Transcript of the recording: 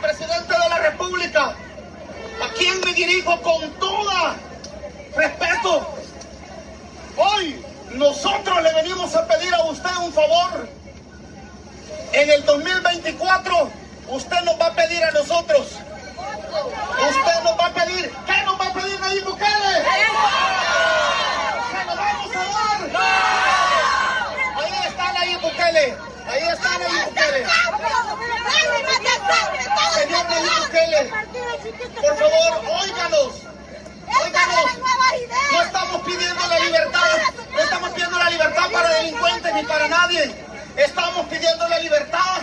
presidente de la República, a quien me dirijo con toda respeto. Hoy nosotros le venimos a pedir a usted un favor. En el 2024 usted nos va a pedir a nosotros. Usted nos va a pedir. ¿Qué nos va a pedir Nayib Bukele? ¿Se lo vamos a dar? Ahí está Nayib Bukele. Ahí está Nayib Bukele. Por favor, óiganos. Óiganos. No estamos pidiendo la libertad, no estamos pidiendo la libertad para delincuentes ni para nadie. Estamos pidiendo la libertad